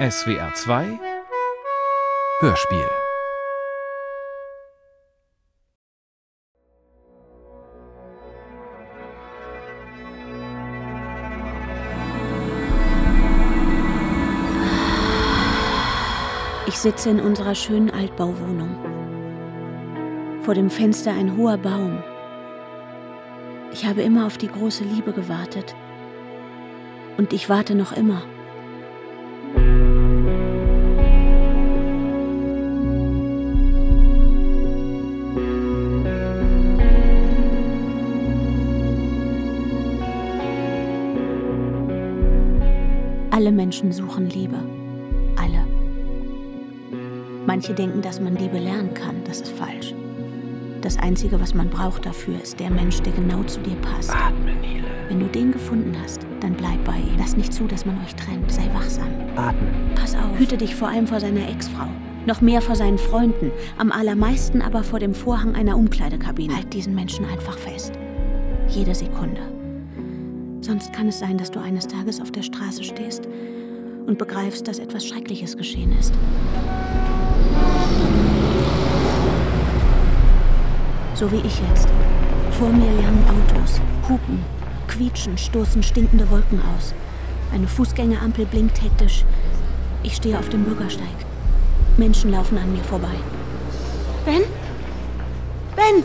SWR 2 Hörspiel Ich sitze in unserer schönen Altbauwohnung. Vor dem Fenster ein hoher Baum. Ich habe immer auf die große Liebe gewartet. Und ich warte noch immer. Alle Menschen suchen Liebe. Alle. Manche denken, dass man Liebe lernen kann. Das ist falsch. Das Einzige, was man braucht dafür, ist der Mensch, der genau zu dir passt. Atme, Nile. Wenn du den gefunden hast, dann bleib bei ihm. Lass nicht zu, dass man euch trennt. Sei wachsam. Atmen. Pass auf. Hüte dich vor allem vor seiner Ex-Frau. Noch mehr vor seinen Freunden. Am allermeisten aber vor dem Vorhang einer Umkleidekabine. Halt diesen Menschen einfach fest. Jede Sekunde. Sonst kann es sein, dass du eines Tages auf der Straße stehst und begreifst, dass etwas Schreckliches geschehen ist. So wie ich jetzt. Vor mir lernen Autos, hupen, quietschen, stoßen stinkende Wolken aus. Eine Fußgängerampel blinkt hektisch. Ich stehe auf dem Bürgersteig. Menschen laufen an mir vorbei. Ben? Ben!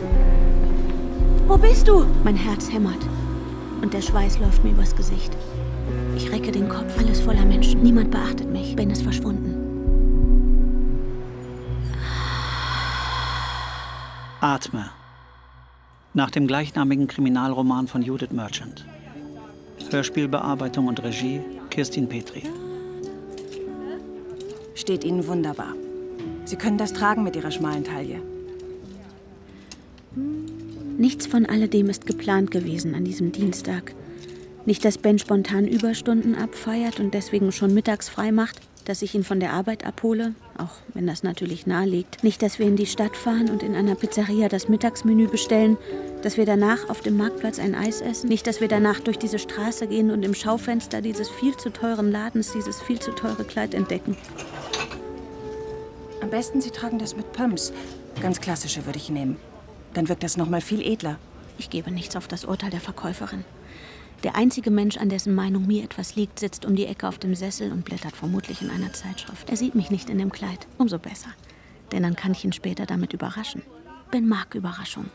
Wo bist du? Mein Herz hämmert und der Schweiß läuft mir übers Gesicht. Ich recke den Kopf, alles voller Menschen. Niemand beachtet mich. Ben ist verschwunden. Atme. Nach dem gleichnamigen Kriminalroman von Judith Merchant. Hörspielbearbeitung und Regie Kirstin Petri. Steht Ihnen wunderbar. Sie können das tragen mit Ihrer schmalen Taille. Nichts von alledem ist geplant gewesen an diesem Dienstag. Nicht, dass Ben spontan Überstunden abfeiert und deswegen schon mittags frei macht, dass ich ihn von der Arbeit abhole, auch wenn das natürlich nahe liegt. Nicht, dass wir in die Stadt fahren und in einer Pizzeria das Mittagsmenü bestellen, dass wir danach auf dem Marktplatz ein Eis essen. Nicht, dass wir danach durch diese Straße gehen und im Schaufenster dieses viel zu teuren Ladens dieses viel zu teure Kleid entdecken. Am besten Sie tragen das mit Pumps. Ganz klassische würde ich nehmen. Dann wirkt das noch mal viel edler. Ich gebe nichts auf das Urteil der Verkäuferin. Der einzige Mensch, an dessen Meinung mir etwas liegt, sitzt um die Ecke auf dem Sessel und blättert vermutlich in einer Zeitschrift. Er sieht mich nicht in dem Kleid. Umso besser. Denn dann kann ich ihn später damit überraschen. Ben mag Überraschung.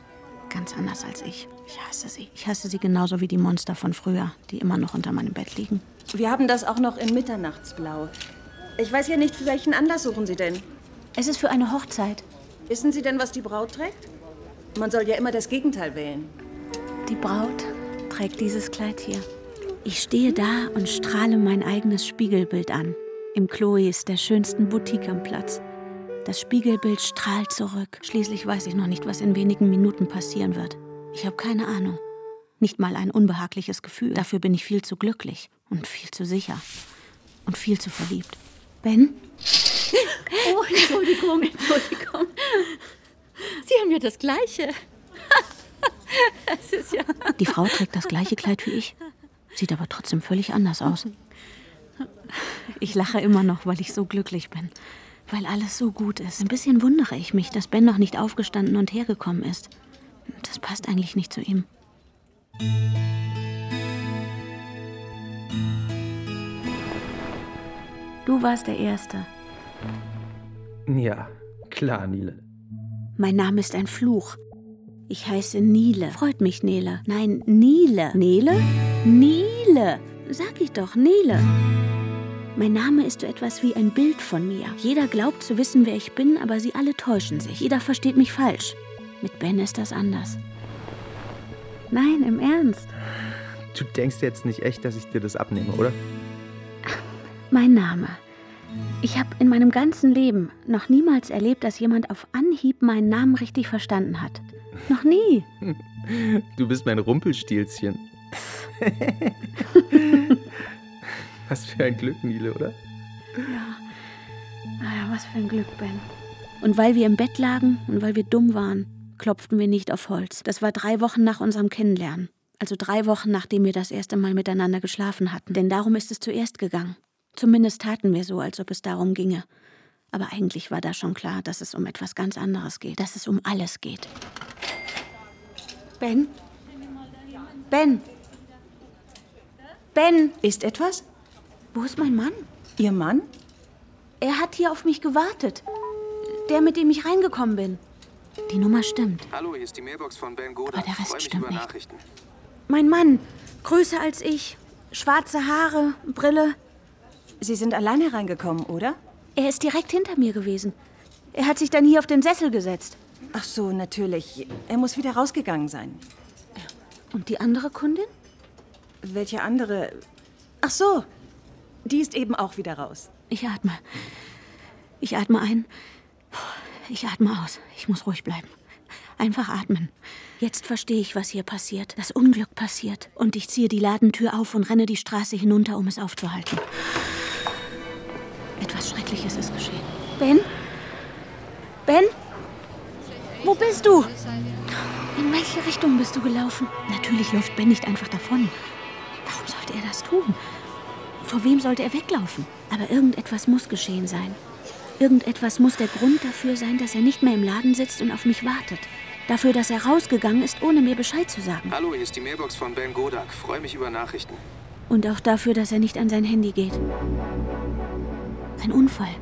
Ganz anders als ich. Ich hasse sie. Ich hasse sie genauso wie die Monster von früher, die immer noch unter meinem Bett liegen. Wir haben das auch noch in Mitternachtsblau. Ich weiß ja nicht, für welchen Anlass suchen Sie denn? Es ist für eine Hochzeit. Wissen Sie denn, was die Braut trägt? Man soll ja immer das Gegenteil wählen. Die Braut trägt dieses Kleid hier. Ich stehe da und strahle mein eigenes Spiegelbild an. Im Chloes, der schönsten Boutique am Platz. Das Spiegelbild strahlt zurück. Schließlich weiß ich noch nicht, was in wenigen Minuten passieren wird. Ich habe keine Ahnung. Nicht mal ein unbehagliches Gefühl. Dafür bin ich viel zu glücklich und viel zu sicher und viel zu verliebt. Ben? Oh, Entschuldigung, Entschuldigung. Sie haben ja das Gleiche. Es ist ja. Die Frau trägt das gleiche Kleid wie ich, sieht aber trotzdem völlig anders aus. Ich lache immer noch, weil ich so glücklich bin. Weil alles so gut ist. Ein bisschen wundere ich mich, dass Ben noch nicht aufgestanden und hergekommen ist. Das passt eigentlich nicht zu ihm. Du warst der Erste. Ja, klar, Nile. Mein Name ist ein Fluch. Ich heiße Nile. Freut mich, Nele. Nein, Nile. Nele? Nile. Sag ich doch, Nele. Mein Name ist so etwas wie ein Bild von mir. Jeder glaubt zu wissen, wer ich bin, aber sie alle täuschen sich. Jeder versteht mich falsch. Mit Ben ist das anders. Nein, im Ernst. Du denkst jetzt nicht echt, dass ich dir das abnehme, oder? Mein Name. Ich habe in meinem ganzen Leben noch niemals erlebt, dass jemand auf Anhieb meinen Namen richtig verstanden hat. Noch nie. Du bist mein Rumpelstilzchen. was für ein Glück, Nile, oder? Ja. Naja, was für ein Glück, Ben. Und weil wir im Bett lagen und weil wir dumm waren, klopften wir nicht auf Holz. Das war drei Wochen nach unserem Kennenlernen. Also drei Wochen, nachdem wir das erste Mal miteinander geschlafen hatten. Denn darum ist es zuerst gegangen. Zumindest taten wir so, als ob es darum ginge. Aber eigentlich war da schon klar, dass es um etwas ganz anderes geht, dass es um alles geht. Ben? Ben? Ben? Ist etwas? Wo ist mein Mann? Ihr Mann? Er hat hier auf mich gewartet. Der, mit dem ich reingekommen bin. Die Nummer stimmt. Hallo, hier ist die Mailbox von Ben Goda. Aber der Rest stimmt über nicht. Nachrichten. Mein Mann. Größer als ich. Schwarze Haare, Brille. Sie sind allein hereingekommen, oder? Er ist direkt hinter mir gewesen. Er hat sich dann hier auf den Sessel gesetzt. Ach so, natürlich. Er muss wieder rausgegangen sein. Und die andere Kundin? Welche andere? Ach so, die ist eben auch wieder raus. Ich atme. Ich atme ein. Ich atme aus. Ich muss ruhig bleiben. Einfach atmen. Jetzt verstehe ich, was hier passiert. Das Unglück passiert. Und ich ziehe die Ladentür auf und renne die Straße hinunter, um es aufzuhalten. Etwas Schreckliches ist geschehen. Ben? Ben? Wo bist du? In welche Richtung bist du gelaufen? Natürlich läuft Ben nicht einfach davon. Warum sollte er das tun? Vor wem sollte er weglaufen? Aber irgendetwas muss geschehen sein. Irgendetwas muss der Grund dafür sein, dass er nicht mehr im Laden sitzt und auf mich wartet. Dafür, dass er rausgegangen ist, ohne mir Bescheid zu sagen. Hallo, hier ist die Mailbox von Ben Godak. Freue mich über Nachrichten. Und auch dafür, dass er nicht an sein Handy geht. Ein Unfall.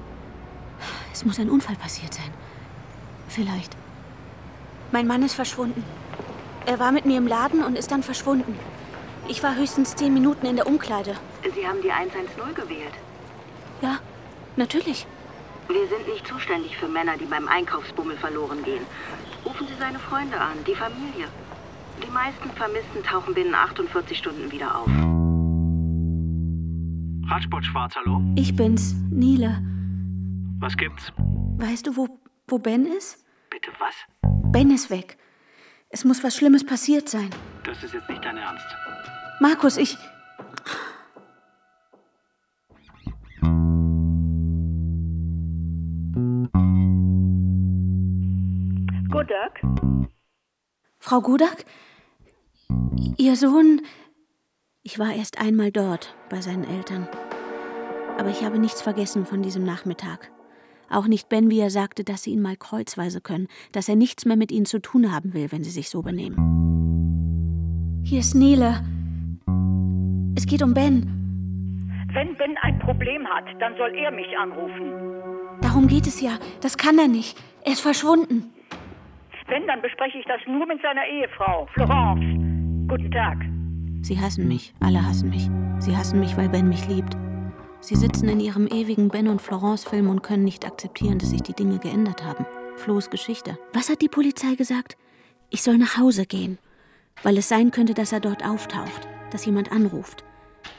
Es muss ein Unfall passiert sein. Vielleicht. Mein Mann ist verschwunden. Er war mit mir im Laden und ist dann verschwunden. Ich war höchstens zehn Minuten in der Umkleide. Sie haben die 110 gewählt. Ja, natürlich. Wir sind nicht zuständig für Männer, die beim Einkaufsbummel verloren gehen. Rufen Sie seine Freunde an, die Familie. Die meisten Vermissten tauchen binnen 48 Stunden wieder auf. Radsport Schwarz, hallo? Ich bin's, Nile. Was gibt's? Weißt du, wo, wo Ben ist? Bitte was? Ben ist weg. Es muss was Schlimmes passiert sein. Das ist jetzt nicht dein Ernst. Markus, ich. Godak? Frau Gudak? Ihr Sohn. Ich war erst einmal dort bei seinen Eltern. Aber ich habe nichts vergessen von diesem Nachmittag. Auch nicht Ben, wie er sagte, dass sie ihn mal kreuzweise können, dass er nichts mehr mit ihnen zu tun haben will, wenn sie sich so benehmen. Hier ist Nele. Es geht um Ben. Wenn Ben ein Problem hat, dann soll er mich anrufen. Darum geht es ja. Das kann er nicht. Er ist verschwunden. Wenn, dann bespreche ich das nur mit seiner Ehefrau, Florence. Guten Tag. Sie hassen mich. Alle hassen mich. Sie hassen mich, weil Ben mich liebt. Sie sitzen in ihrem ewigen Ben und Florence-Film und können nicht akzeptieren, dass sich die Dinge geändert haben. Flo's Geschichte. Was hat die Polizei gesagt? Ich soll nach Hause gehen, weil es sein könnte, dass er dort auftaucht, dass jemand anruft,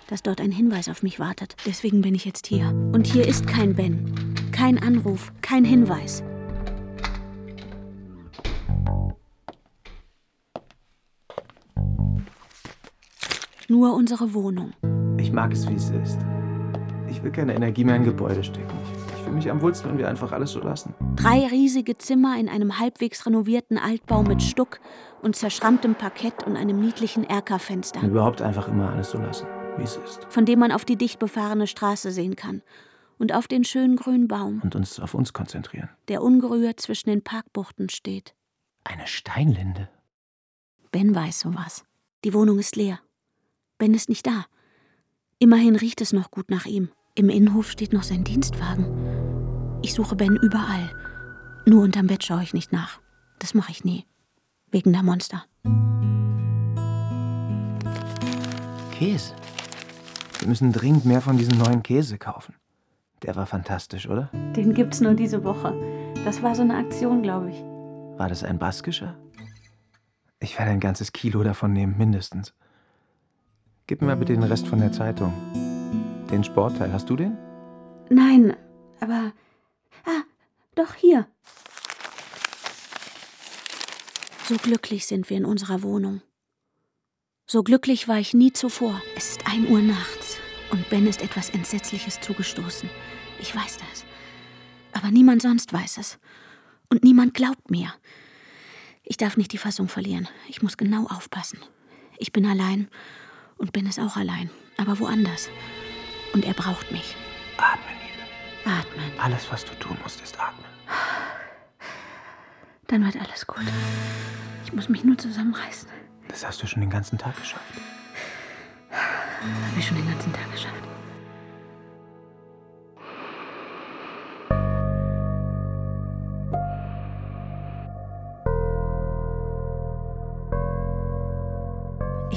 dass dort ein Hinweis auf mich wartet. Deswegen bin ich jetzt hier. Und hier ist kein Ben, kein Anruf, kein Hinweis. Nur unsere Wohnung. Ich mag es, wie es ist. Ich will keine Energie mehr in Gebäude stecken. Ich, fühle mich am wohlsten, wenn wir einfach alles so lassen. Drei riesige Zimmer in einem halbwegs renovierten Altbau mit Stuck und zerschrammtem Parkett und einem niedlichen Erkerfenster, Und überhaupt einfach immer alles so lassen, wie es ist. von dem man auf die dicht befahrene Straße sehen kann. Und auf den schönen grünen Baum, Und uns auf uns konzentrieren. der ungerührt zwischen den Parkbuchten steht. Eine Steinlinde. Ben weiß sowas. Die Wohnung ist leer. Ben ist nicht da. Immerhin riecht es noch gut nach ihm. Im Innenhof steht noch sein Dienstwagen. Ich suche Ben überall. Nur unterm Bett schaue ich nicht nach. Das mache ich nie. Wegen der Monster. Käse. Wir müssen dringend mehr von diesem neuen Käse kaufen. Der war fantastisch, oder? Den gibt's nur diese Woche. Das war so eine Aktion, glaube ich. War das ein baskischer? Ich werde ein ganzes Kilo davon nehmen, mindestens. Gib mir bitte den Rest von der Zeitung. Den Sportteil, hast du den? Nein, aber. Ah, doch hier. So glücklich sind wir in unserer Wohnung. So glücklich war ich nie zuvor. Es ist ein Uhr nachts und Ben ist etwas Entsetzliches zugestoßen. Ich weiß das. Aber niemand sonst weiß es. Und niemand glaubt mir. Ich darf nicht die Fassung verlieren. Ich muss genau aufpassen. Ich bin allein und Ben ist auch allein, aber woanders. Und er braucht mich. Atme, Nele. Atmen. Alles, was du tun musst, ist atmen. Dann wird alles gut. Ich muss mich nur zusammenreißen. Das hast du schon den ganzen Tag geschafft. Habe ich schon den ganzen Tag geschafft.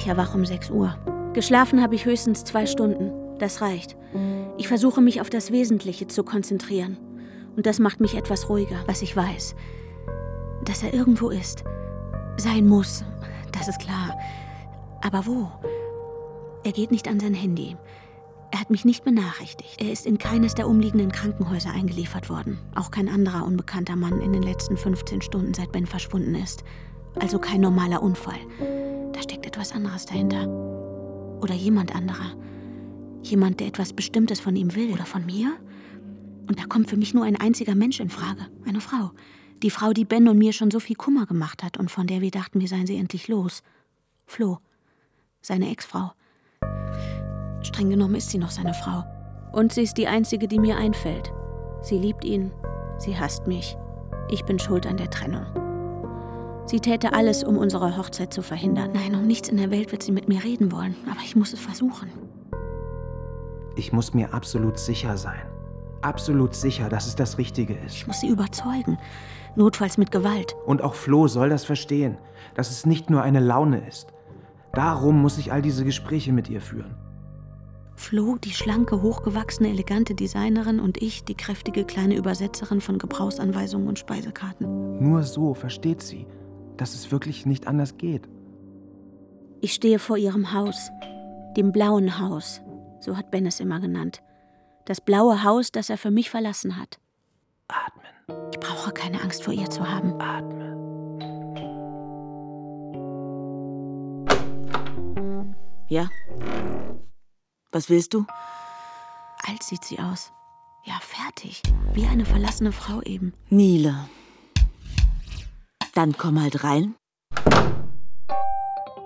Ich erwache um 6 Uhr. Geschlafen habe ich höchstens zwei Stunden. Das reicht. Ich versuche mich auf das Wesentliche zu konzentrieren. Und das macht mich etwas ruhiger, was ich weiß. Dass er irgendwo ist. Sein muss. Das ist klar. Aber wo? Er geht nicht an sein Handy. Er hat mich nicht benachrichtigt. Er ist in keines der umliegenden Krankenhäuser eingeliefert worden. Auch kein anderer unbekannter Mann in den letzten 15 Stunden, seit Ben verschwunden ist. Also kein normaler Unfall. Da steckt etwas anderes dahinter. Oder jemand anderer. Jemand, der etwas Bestimmtes von ihm will. Oder von mir? Und da kommt für mich nur ein einziger Mensch in Frage. Eine Frau. Die Frau, die Ben und mir schon so viel Kummer gemacht hat und von der wir dachten, wir seien sie endlich los. Flo. Seine Ex-Frau. Streng genommen ist sie noch seine Frau. Und sie ist die einzige, die mir einfällt. Sie liebt ihn. Sie hasst mich. Ich bin schuld an der Trennung. Sie täte alles, um unsere Hochzeit zu verhindern. Nein, um nichts in der Welt wird sie mit mir reden wollen. Aber ich muss es versuchen. Ich muss mir absolut sicher sein. Absolut sicher, dass es das Richtige ist. Ich muss sie überzeugen. Notfalls mit Gewalt. Und auch Flo soll das verstehen, dass es nicht nur eine Laune ist. Darum muss ich all diese Gespräche mit ihr führen. Flo, die schlanke, hochgewachsene, elegante Designerin und ich, die kräftige kleine Übersetzerin von Gebrauchsanweisungen und Speisekarten. Nur so versteht sie, dass es wirklich nicht anders geht. Ich stehe vor ihrem Haus, dem blauen Haus, so hat Ben es immer genannt. Das blaue Haus, das er für mich verlassen hat. Atmen. Ich brauche keine Angst vor ihr zu haben. Atmen. Ja? Was willst du? Alt sieht sie aus. Ja, fertig. Wie eine verlassene Frau eben. Nile. Dann komm halt rein.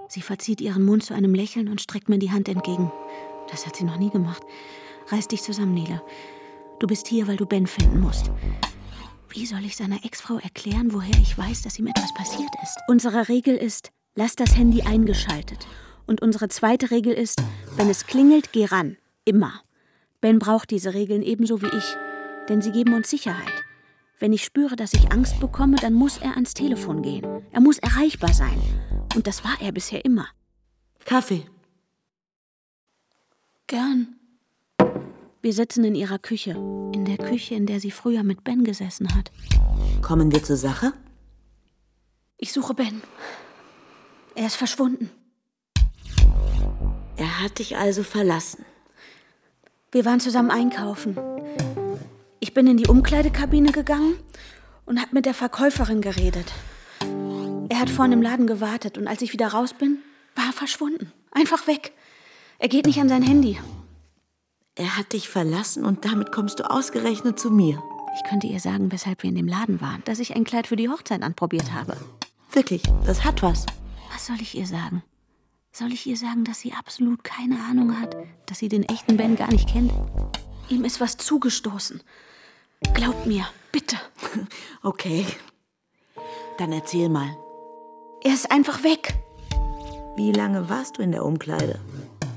Sie verzieht ihren Mund zu einem Lächeln und streckt mir die Hand entgegen. Das hat sie noch nie gemacht. Reiß dich zusammen, Nele. Du bist hier, weil du Ben finden musst. Wie soll ich seiner Ex-Frau erklären, woher ich weiß, dass ihm etwas passiert ist? Unsere Regel ist, lass das Handy eingeschaltet. Und unsere zweite Regel ist, wenn es klingelt, geh ran. Immer. Ben braucht diese Regeln ebenso wie ich, denn sie geben uns Sicherheit. Wenn ich spüre, dass ich Angst bekomme, dann muss er ans Telefon gehen. Er muss erreichbar sein. Und das war er bisher immer. Kaffee. Gern. Wir sitzen in ihrer Küche. In der Küche, in der sie früher mit Ben gesessen hat. Kommen wir zur Sache? Ich suche Ben. Er ist verschwunden. Er hat dich also verlassen. Wir waren zusammen einkaufen. Ich bin in die Umkleidekabine gegangen und habe mit der Verkäuferin geredet. Er hat vorne im Laden gewartet und als ich wieder raus bin, war er verschwunden. Einfach weg. Er geht nicht an sein Handy. Er hat dich verlassen und damit kommst du ausgerechnet zu mir. Ich könnte ihr sagen, weshalb wir in dem Laden waren, dass ich ein Kleid für die Hochzeit anprobiert habe. Wirklich, das hat was. Was soll ich ihr sagen? Soll ich ihr sagen, dass sie absolut keine Ahnung hat, dass sie den echten Ben gar nicht kennt? Ihm ist was zugestoßen. Glaubt mir, bitte. Okay. Dann erzähl mal. Er ist einfach weg. Wie lange warst du in der Umkleide?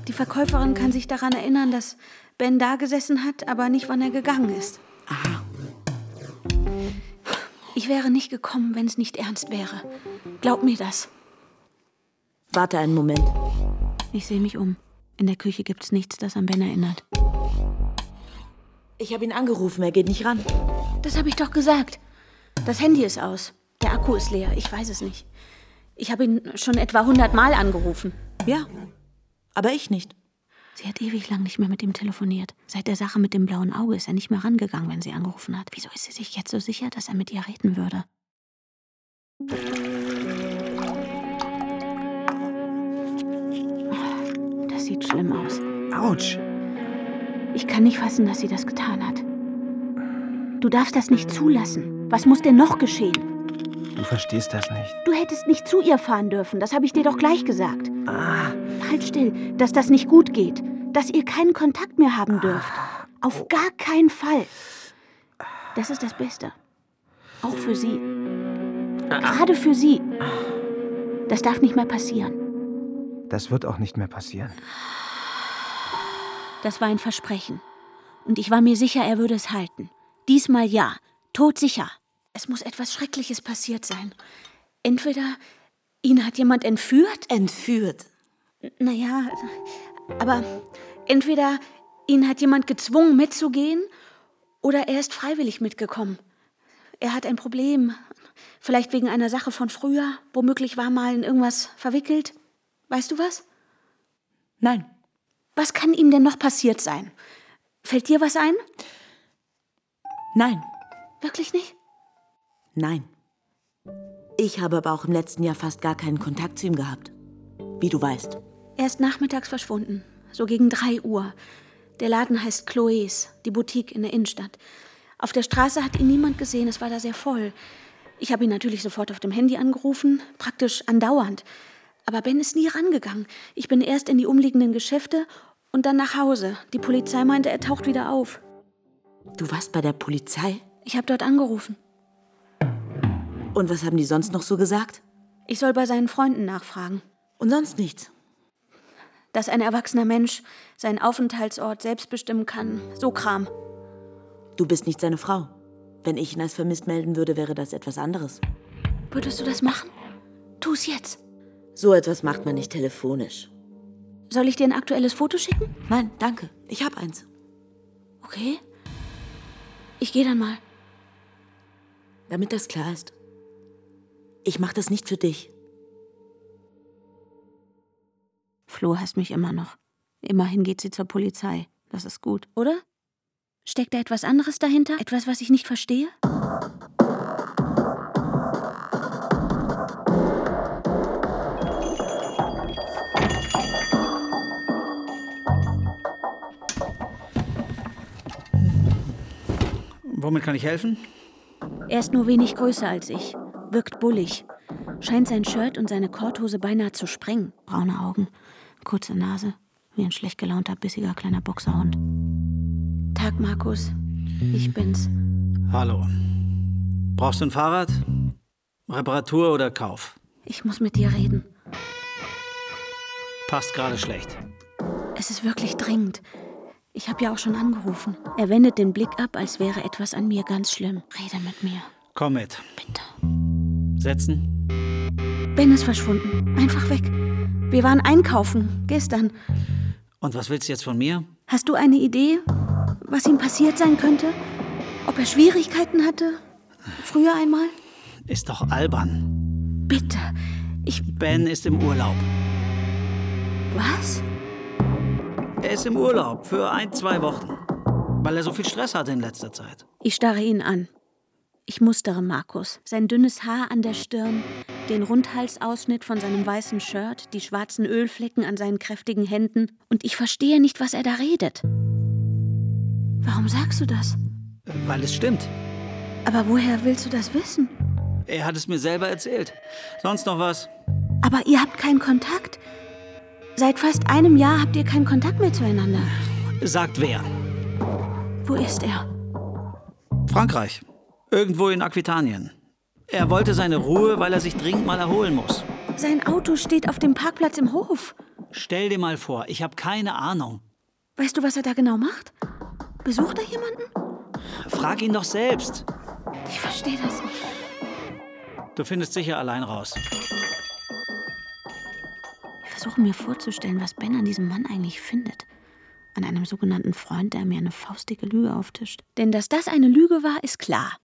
Die Verkäuferin kann sich daran erinnern, dass Ben da gesessen hat, aber nicht, wann er gegangen ist. Aha. Ich wäre nicht gekommen, wenn es nicht ernst wäre. Glaub mir das. Warte einen Moment. Ich sehe mich um. In der Küche gibt's nichts, das an Ben erinnert. Ich habe ihn angerufen, er geht nicht ran. Das habe ich doch gesagt. Das Handy ist aus. Der Akku ist leer. Ich weiß es nicht. Ich habe ihn schon etwa hundertmal angerufen. Ja, aber ich nicht. Sie hat ewig lang nicht mehr mit ihm telefoniert. Seit der Sache mit dem blauen Auge ist er nicht mehr rangegangen, wenn sie angerufen hat. Wieso ist sie sich jetzt so sicher, dass er mit ihr reden würde? Das sieht schlimm aus. Autsch! Ich kann nicht fassen, dass sie das getan hat. Du darfst das nicht zulassen. Was muss denn noch geschehen? Du verstehst das nicht. Du hättest nicht zu ihr fahren dürfen, das habe ich dir doch gleich gesagt. Ah, Halt still, dass das nicht gut geht. dass ihr keinen Kontakt mehr haben dürft. Auf gar keinen Fall. Das ist das Beste. Auch für Sie. Gerade für Sie. Das darf nicht mehr passieren. Das wird auch nicht mehr passieren. Das war ein Versprechen. Und ich war mir sicher, er würde es halten. Diesmal ja. Todsicher. Es muss etwas Schreckliches passiert sein. Entweder ihn hat jemand entführt. Entführt? Naja, aber entweder ihn hat jemand gezwungen mitzugehen oder er ist freiwillig mitgekommen. Er hat ein Problem. Vielleicht wegen einer Sache von früher. Womöglich war mal in irgendwas verwickelt. Weißt du was? Nein. Was kann ihm denn noch passiert sein? Fällt dir was ein? Nein. Wirklich nicht? Nein. Ich habe aber auch im letzten Jahr fast gar keinen Kontakt zu ihm gehabt. Wie du weißt. Er ist nachmittags verschwunden. So gegen drei Uhr. Der Laden heißt Chloés, die Boutique in der Innenstadt. Auf der Straße hat ihn niemand gesehen, es war da sehr voll. Ich habe ihn natürlich sofort auf dem Handy angerufen, praktisch andauernd. Aber Ben ist nie rangegangen. Ich bin erst in die umliegenden Geschäfte und dann nach Hause. Die Polizei meinte, er taucht wieder auf. Du warst bei der Polizei? Ich habe dort angerufen. Und was haben die sonst noch so gesagt? Ich soll bei seinen Freunden nachfragen. Und sonst nichts? Dass ein erwachsener Mensch seinen Aufenthaltsort selbst bestimmen kann. So Kram. Du bist nicht seine Frau. Wenn ich ihn als vermisst melden würde, wäre das etwas anderes. Würdest du das machen? Tu es jetzt. So etwas macht man nicht telefonisch. Soll ich dir ein aktuelles Foto schicken? Nein, danke. Ich hab eins. Okay. Ich gehe dann mal. Damit das klar ist. Ich mach das nicht für dich. Flo hasst mich immer noch. Immerhin geht sie zur Polizei. Das ist gut, oder? Steckt da etwas anderes dahinter? Etwas, was ich nicht verstehe? Womit kann ich helfen? Er ist nur wenig größer als ich, wirkt bullig, scheint sein Shirt und seine Korthose beinahe zu sprengen. Braune Augen, kurze Nase, wie ein schlecht gelaunter, bissiger kleiner Boxerhund. Tag, Markus. Ich bin's. Hallo. Brauchst du ein Fahrrad? Reparatur oder Kauf? Ich muss mit dir reden. Passt gerade schlecht. Es ist wirklich dringend. Ich habe ja auch schon angerufen. Er wendet den Blick ab, als wäre etwas an mir ganz schlimm. Rede mit mir. Komm mit. Bitte. Setzen. Ben ist verschwunden. Einfach weg. Wir waren einkaufen. Gestern. Und was willst du jetzt von mir? Hast du eine Idee, was ihm passiert sein könnte? Ob er Schwierigkeiten hatte? Früher einmal? Ist doch albern. Bitte. Ich. Ben ist im Urlaub. Was? Er ist im Urlaub für ein, zwei Wochen. Weil er so viel Stress hatte in letzter Zeit. Ich starre ihn an. Ich mustere Markus. Sein dünnes Haar an der Stirn, den Rundhalsausschnitt von seinem weißen Shirt, die schwarzen Ölflecken an seinen kräftigen Händen. Und ich verstehe nicht, was er da redet. Warum sagst du das? Weil es stimmt. Aber woher willst du das wissen? Er hat es mir selber erzählt. Sonst noch was? Aber ihr habt keinen Kontakt. Seit fast einem Jahr habt ihr keinen Kontakt mehr zueinander. Sagt wer? Wo ist er? Frankreich. Irgendwo in Aquitanien. Er wollte seine Ruhe, weil er sich dringend mal erholen muss. Sein Auto steht auf dem Parkplatz im Hof. Stell dir mal vor, ich habe keine Ahnung. Weißt du, was er da genau macht? Besucht er jemanden? Frag ihn doch selbst. Ich verstehe das nicht. Du findest sicher allein raus. Ich versuche mir vorzustellen, was Ben an diesem Mann eigentlich findet. An einem sogenannten Freund, der mir eine faustige Lüge auftischt. Denn dass das eine Lüge war, ist klar.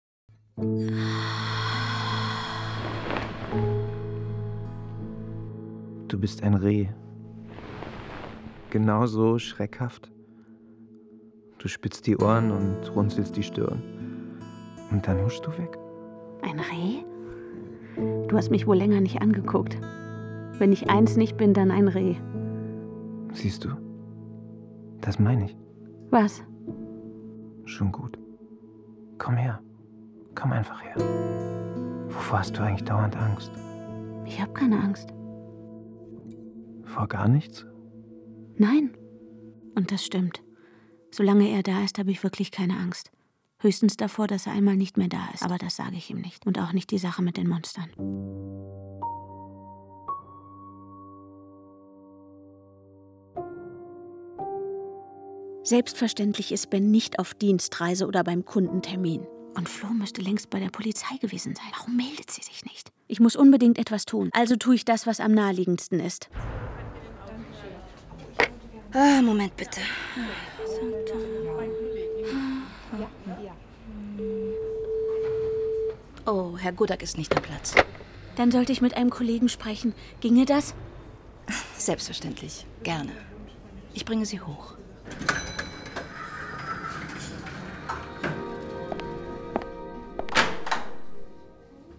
Du bist ein Reh. Genauso schreckhaft. Du spitzt die Ohren und runzelst die Stirn. Und dann huschst du weg. Ein Reh? Du hast mich wohl länger nicht angeguckt. Wenn ich eins nicht bin, dann ein Reh. Siehst du? Das meine ich. Was? Schon gut. Komm her. Komm einfach her. Wovor hast du eigentlich dauernd Angst? Ich habe keine Angst. Vor gar nichts? Nein. Und das stimmt. Solange er da ist, habe ich wirklich keine Angst. Höchstens davor, dass er einmal nicht mehr da ist. Aber das sage ich ihm nicht. Und auch nicht die Sache mit den Monstern. Selbstverständlich ist Ben nicht auf Dienstreise oder beim Kundentermin. Und Flo müsste längst bei der Polizei gewesen sein. Warum meldet sie sich nicht? Ich muss unbedingt etwas tun. Also tue ich das, was am naheliegendsten ist. Ah, Moment bitte. Oh, Herr Gudak ist nicht am Platz. Dann sollte ich mit einem Kollegen sprechen. Ginge das? Selbstverständlich. Gerne. Ich bringe Sie hoch.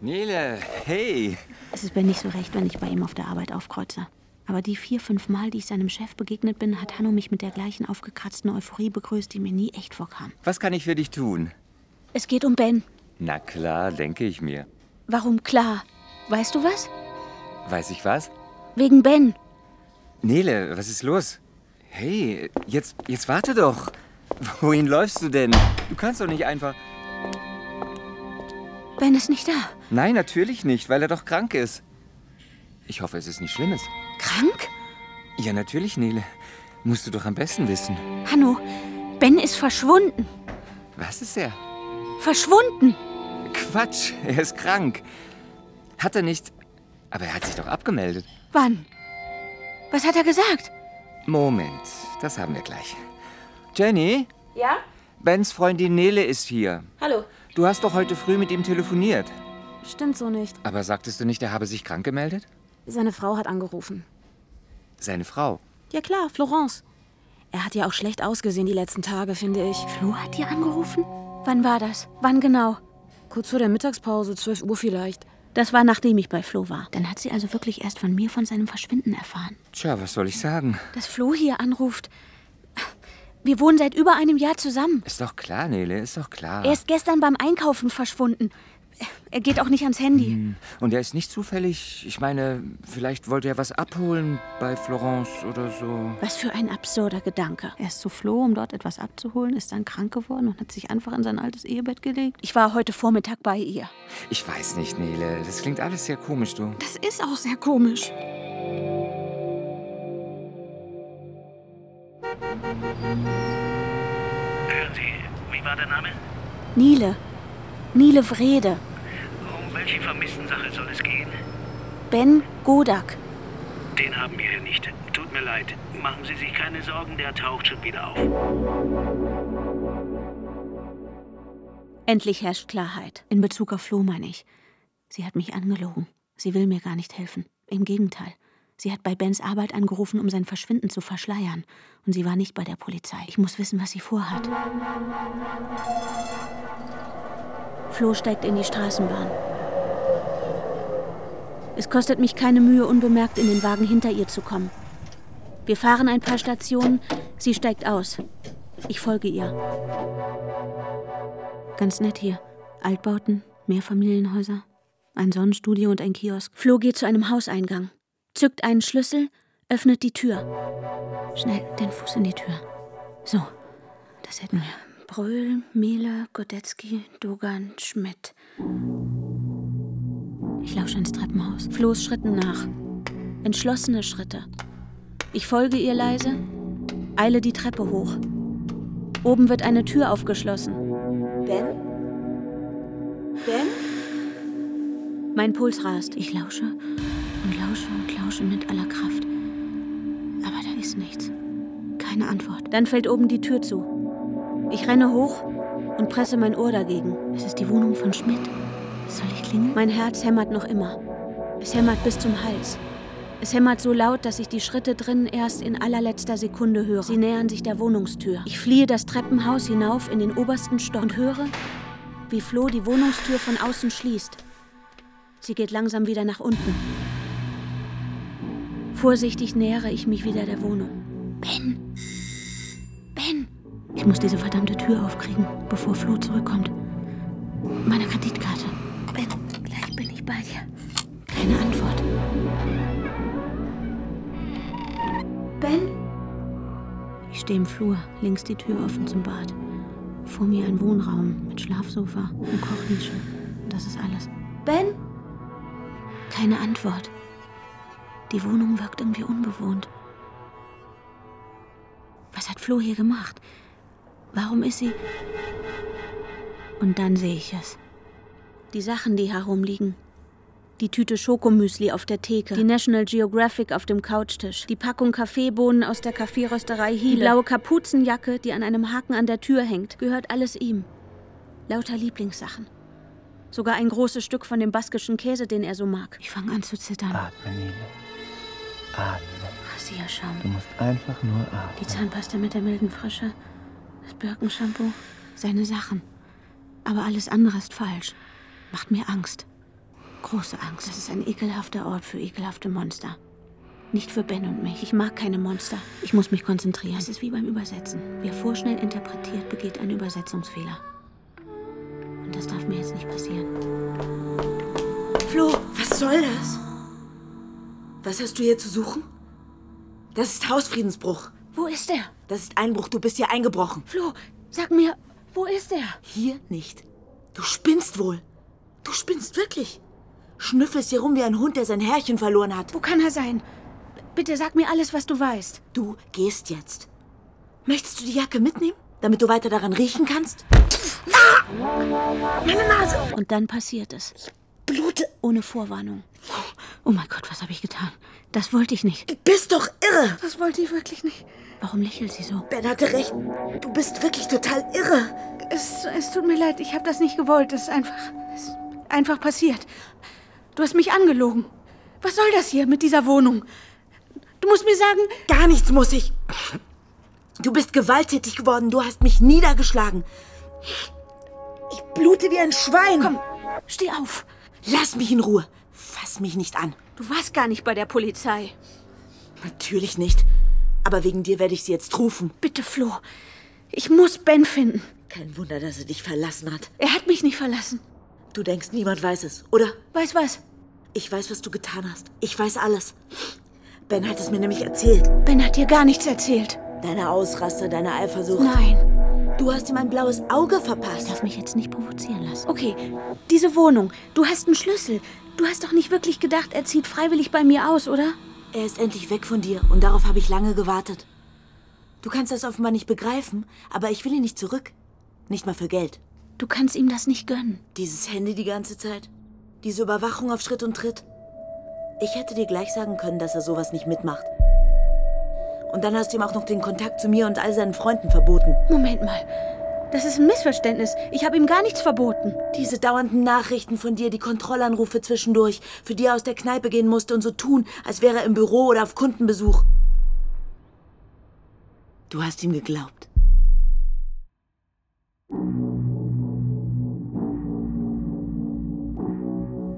Nele, hey. Es ist mir nicht so recht, wenn ich bei ihm auf der Arbeit aufkreuze. Aber die vier, fünf Mal, die ich seinem Chef begegnet bin, hat Hanno mich mit der gleichen aufgekratzten Euphorie begrüßt, die mir nie echt vorkam. Was kann ich für dich tun? Es geht um Ben. Na klar, denke ich mir. Warum klar? Weißt du was? Weiß ich was? Wegen Ben. Nele, was ist los? Hey, jetzt, jetzt warte doch. Wohin läufst du denn? Du kannst doch nicht einfach. Ben ist nicht da. Nein, natürlich nicht, weil er doch krank ist. Ich hoffe, es ist nichts Schlimmes. Krank? Ja, natürlich, Nele. Musst du doch am besten wissen. Hanno, Ben ist verschwunden. Was ist er? Verschwunden. Quatsch, er ist krank. Hat er nicht. Aber er hat sich doch abgemeldet. Wann? Was hat er gesagt? Moment, das haben wir gleich. Jenny? Ja? Bens Freundin Nele ist hier. Hallo. Du hast doch heute früh mit ihm telefoniert. Stimmt so nicht. Aber sagtest du nicht, er habe sich krank gemeldet? Seine Frau hat angerufen. Seine Frau? Ja klar, Florence. Er hat ja auch schlecht ausgesehen die letzten Tage, finde ich. Flo hat dir angerufen? Wann war das? Wann genau? Kurz vor der Mittagspause, 12 Uhr vielleicht. Das war nachdem ich bei Flo war. Dann hat sie also wirklich erst von mir von seinem Verschwinden erfahren. Tja, was soll ich sagen? Dass Flo hier anruft. Wir wohnen seit über einem Jahr zusammen. Ist doch klar, Nele, ist doch klar. Er ist gestern beim Einkaufen verschwunden. Er geht auch nicht ans Handy. Hm. Und er ist nicht zufällig, ich meine, vielleicht wollte er was abholen bei Florence oder so. Was für ein absurder Gedanke. Er ist zu Flo, um dort etwas abzuholen, ist dann krank geworden und hat sich einfach in sein altes Ehebett gelegt. Ich war heute Vormittag bei ihr. Ich weiß nicht, Nele. Das klingt alles sehr komisch, du. Das ist auch sehr komisch. Hören Sie, wie war der Name? Nile. Nile Vrede. Um welche Vermisstensache soll es gehen? Ben Godak. Den haben wir hier nicht. Tut mir leid. Machen Sie sich keine Sorgen, der taucht schon wieder auf. Endlich herrscht Klarheit. In Bezug auf Flo meine ich. Sie hat mich angelogen. Sie will mir gar nicht helfen. Im Gegenteil. Sie hat bei Bens Arbeit angerufen, um sein Verschwinden zu verschleiern. Und sie war nicht bei der Polizei. Ich muss wissen, was sie vorhat. Flo steigt in die Straßenbahn. Es kostet mich keine Mühe, unbemerkt in den Wagen hinter ihr zu kommen. Wir fahren ein paar Stationen, sie steigt aus. Ich folge ihr. Ganz nett hier. Altbauten, Mehrfamilienhäuser, ein Sonnenstudio und ein Kiosk. Flo geht zu einem Hauseingang, zückt einen Schlüssel, öffnet die Tür. Schnell den Fuß in die Tür. So, das hätten wir. Bröhl, Miele, Godetzky, Dogan, Schmidt. Ich lausche ins Treppenhaus. Flo's Schritten nach. Entschlossene Schritte. Ich folge ihr leise, eile die Treppe hoch. Oben wird eine Tür aufgeschlossen. Ben? Ben? Mein Puls rast. Ich lausche und lausche und lausche mit aller Kraft. Aber da ist nichts. Keine Antwort. Dann fällt oben die Tür zu. Ich renne hoch und presse mein Ohr dagegen. Es ist die Wohnung von Schmidt. Soll ich klingeln? Mein Herz hämmert noch immer. Es hämmert bis zum Hals. Es hämmert so laut, dass ich die Schritte drin erst in allerletzter Sekunde höre. Sie nähern sich der Wohnungstür. Ich fliehe das Treppenhaus hinauf in den obersten Stock und höre, wie Flo die Wohnungstür von außen schließt. Sie geht langsam wieder nach unten. Vorsichtig nähere ich mich wieder der Wohnung. Ben! Ben! Ich muss diese verdammte Tür aufkriegen, bevor Flo zurückkommt. Meine Kreditkarte. Ben, gleich bin ich bei dir. Keine Antwort. Ben? Ich stehe im Flur, links die Tür offen zum Bad. Vor mir ein Wohnraum mit Schlafsofa und Kochnische. Das ist alles. Ben? Keine Antwort. Die Wohnung wirkt irgendwie unbewohnt. Was hat Flo hier gemacht? Warum ist sie. Und dann sehe ich es. Die Sachen, die herumliegen. Die Tüte Schokomüsli auf der Theke, die National Geographic auf dem Couchtisch, die Packung Kaffeebohnen aus der Kaffeerösterei Hiele, die blaue Kapuzenjacke, die an einem Haken an der Tür hängt, gehört alles ihm. Lauter Lieblingssachen. Sogar ein großes Stück von dem baskischen Käse, den er so mag. Ich fange an zu zittern. Atme, Nele. Atme. Rasierschaum. Du musst einfach nur atmen. Die Zahnpasta mit der milden Frische, das Birkenshampoo, seine Sachen. Aber alles andere ist falsch. Macht mir Angst. Große Angst. Das ist ein ekelhafter Ort für ekelhafte Monster. Nicht für Ben und mich. Ich mag keine Monster. Ich muss mich konzentrieren. Es ist wie beim Übersetzen. Wer vorschnell interpretiert, begeht einen Übersetzungsfehler. Und das darf mir jetzt nicht passieren. Flo, was soll das? Was hast du hier zu suchen? Das ist Hausfriedensbruch. Wo ist er? Das ist Einbruch. Du bist hier eingebrochen. Flo, sag mir, wo ist er? Hier nicht. Du spinnst wohl. Du spinnst wirklich. Schnüffelst hier rum wie ein Hund, der sein Herrchen verloren hat. Wo kann er sein? Bitte sag mir alles, was du weißt. Du gehst jetzt. Möchtest du die Jacke mitnehmen, damit du weiter daran riechen kannst? Ah! Meine Nase! Und dann passiert es. Blute. Ohne Vorwarnung. Oh mein Gott, was habe ich getan? Das wollte ich nicht. Du bist doch irre. Das wollte ich wirklich nicht. Warum lächelt sie so? Ben hatte recht. Du bist wirklich total irre. Es, es tut mir leid, ich habe das nicht gewollt. Es ist einfach, es ist einfach passiert. Du hast mich angelogen. Was soll das hier mit dieser Wohnung? Du musst mir sagen. Gar nichts muss ich. Du bist gewalttätig geworden. Du hast mich niedergeschlagen. Ich blute wie ein Schwein. Komm, steh auf. Lass mich in Ruhe. Fass mich nicht an. Du warst gar nicht bei der Polizei. Natürlich nicht. Aber wegen dir werde ich sie jetzt rufen. Bitte, Flo. Ich muss Ben finden. Kein Wunder, dass er dich verlassen hat. Er hat mich nicht verlassen. Du denkst, niemand weiß es, oder? Weiß was? Ich weiß, was du getan hast. Ich weiß alles. Ben hat es mir nämlich erzählt. Ben hat dir gar nichts erzählt. Deine Ausraster, deine Eifersucht. Nein. Du hast ihm ein blaues Auge verpasst. Ich darf mich jetzt nicht provozieren lassen. Okay, diese Wohnung. Du hast einen Schlüssel. Du hast doch nicht wirklich gedacht, er zieht freiwillig bei mir aus, oder? Er ist endlich weg von dir und darauf habe ich lange gewartet. Du kannst das offenbar nicht begreifen, aber ich will ihn nicht zurück. Nicht mal für Geld. Du kannst ihm das nicht gönnen. Dieses Handy die ganze Zeit. Diese Überwachung auf Schritt und Tritt. Ich hätte dir gleich sagen können, dass er sowas nicht mitmacht. Und dann hast du ihm auch noch den Kontakt zu mir und all seinen Freunden verboten. Moment mal. Das ist ein Missverständnis. Ich habe ihm gar nichts verboten. Diese dauernden Nachrichten von dir, die Kontrollanrufe zwischendurch, für die er aus der Kneipe gehen musste und so tun, als wäre er im Büro oder auf Kundenbesuch. Du hast ihm geglaubt.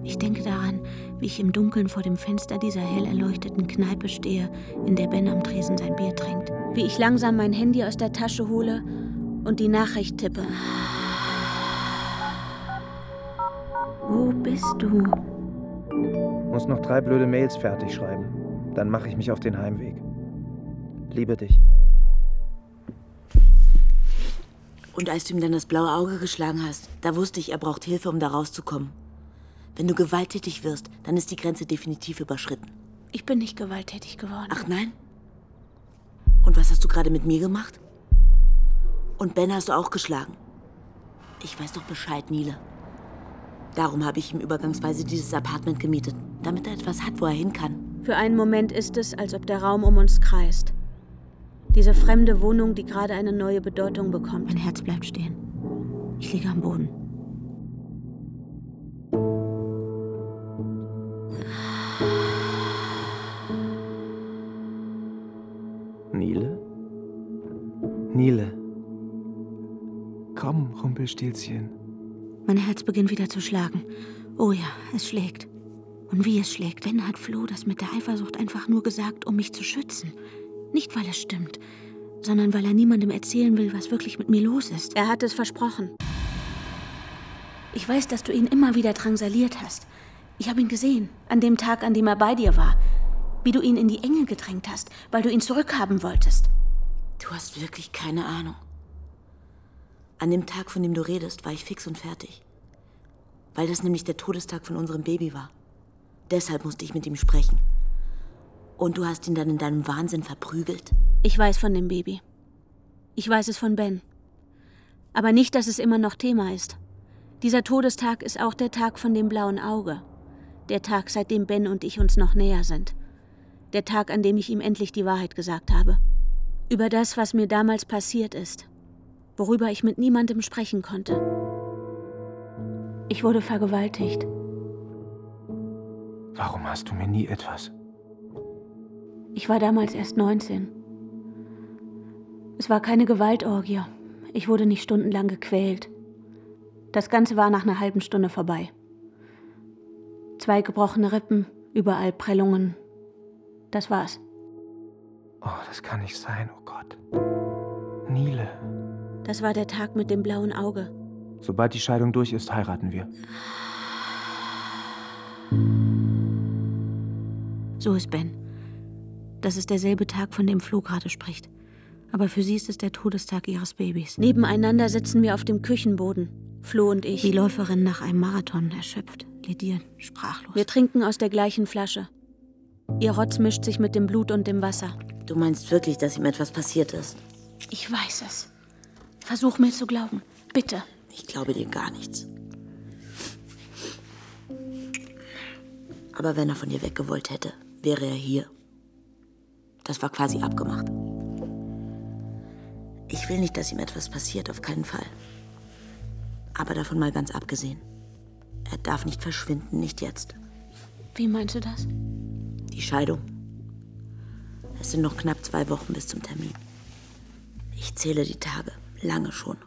Ich denke daran, wie ich im Dunkeln vor dem Fenster dieser hell erleuchteten Kneipe stehe, in der Ben am Tresen sein Bier trinkt. Wie ich langsam mein Handy aus der Tasche hole und die Nachricht tippe. Wo bist du? Muss noch drei blöde Mails fertig schreiben. Dann mache ich mich auf den Heimweg. Liebe dich. Und als du ihm dann das blaue Auge geschlagen hast, da wusste ich, er braucht Hilfe, um da rauszukommen. Wenn du gewalttätig wirst, dann ist die Grenze definitiv überschritten. Ich bin nicht gewalttätig geworden. Ach nein? Und was hast du gerade mit mir gemacht? Und Ben hast du auch geschlagen. Ich weiß doch Bescheid, Nile. Darum habe ich ihm übergangsweise dieses Apartment gemietet, damit er etwas hat, wo er hin kann. Für einen Moment ist es, als ob der Raum um uns kreist. Diese fremde Wohnung, die gerade eine neue Bedeutung bekommt. Mein Herz bleibt stehen. Ich liege am Boden. Nile. Komm, Rumpelstilzchen. Mein Herz beginnt wieder zu schlagen. Oh ja, es schlägt. Und wie es schlägt. Ben hat Flo das mit der Eifersucht einfach nur gesagt, um mich zu schützen. Nicht, weil es stimmt, sondern weil er niemandem erzählen will, was wirklich mit mir los ist. Er hat es versprochen. Ich weiß, dass du ihn immer wieder drangsaliert hast. Ich habe ihn gesehen, an dem Tag, an dem er bei dir war. Wie du ihn in die Enge gedrängt hast, weil du ihn zurückhaben wolltest. Du hast wirklich keine Ahnung. An dem Tag, von dem du redest, war ich fix und fertig. Weil das nämlich der Todestag von unserem Baby war. Deshalb musste ich mit ihm sprechen. Und du hast ihn dann in deinem Wahnsinn verprügelt? Ich weiß von dem Baby. Ich weiß es von Ben. Aber nicht, dass es immer noch Thema ist. Dieser Todestag ist auch der Tag von dem blauen Auge. Der Tag, seitdem Ben und ich uns noch näher sind. Der Tag, an dem ich ihm endlich die Wahrheit gesagt habe. Über das, was mir damals passiert ist. Worüber ich mit niemandem sprechen konnte. Ich wurde vergewaltigt. Warum hast du mir nie etwas? Ich war damals erst 19. Es war keine Gewaltorgie. Ich wurde nicht stundenlang gequält. Das Ganze war nach einer halben Stunde vorbei. Zwei gebrochene Rippen, überall Prellungen. Das war's. Oh, das kann nicht sein, oh Gott. Nile. Das war der Tag mit dem blauen Auge. Sobald die Scheidung durch ist, heiraten wir. So ist Ben. Das ist derselbe Tag, von dem Flo gerade spricht. Aber für sie ist es der Todestag ihres Babys. Nebeneinander sitzen wir auf dem Küchenboden. Flo und ich. Wie Läuferin nach einem Marathon, erschöpft, lediert, sprachlos. Wir trinken aus der gleichen Flasche. Ihr Rotz mischt sich mit dem Blut und dem Wasser. Du meinst wirklich, dass ihm etwas passiert ist? Ich weiß es. Versuch mir zu glauben. Bitte. Ich glaube dir gar nichts. Aber wenn er von dir weggewollt hätte, wäre er hier. Das war quasi abgemacht. Ich will nicht, dass ihm etwas passiert, auf keinen Fall. Aber davon mal ganz abgesehen. Er darf nicht verschwinden, nicht jetzt. Wie meinst du das? Die Scheidung. Es sind noch knapp zwei Wochen bis zum Termin. Ich zähle die Tage, lange schon.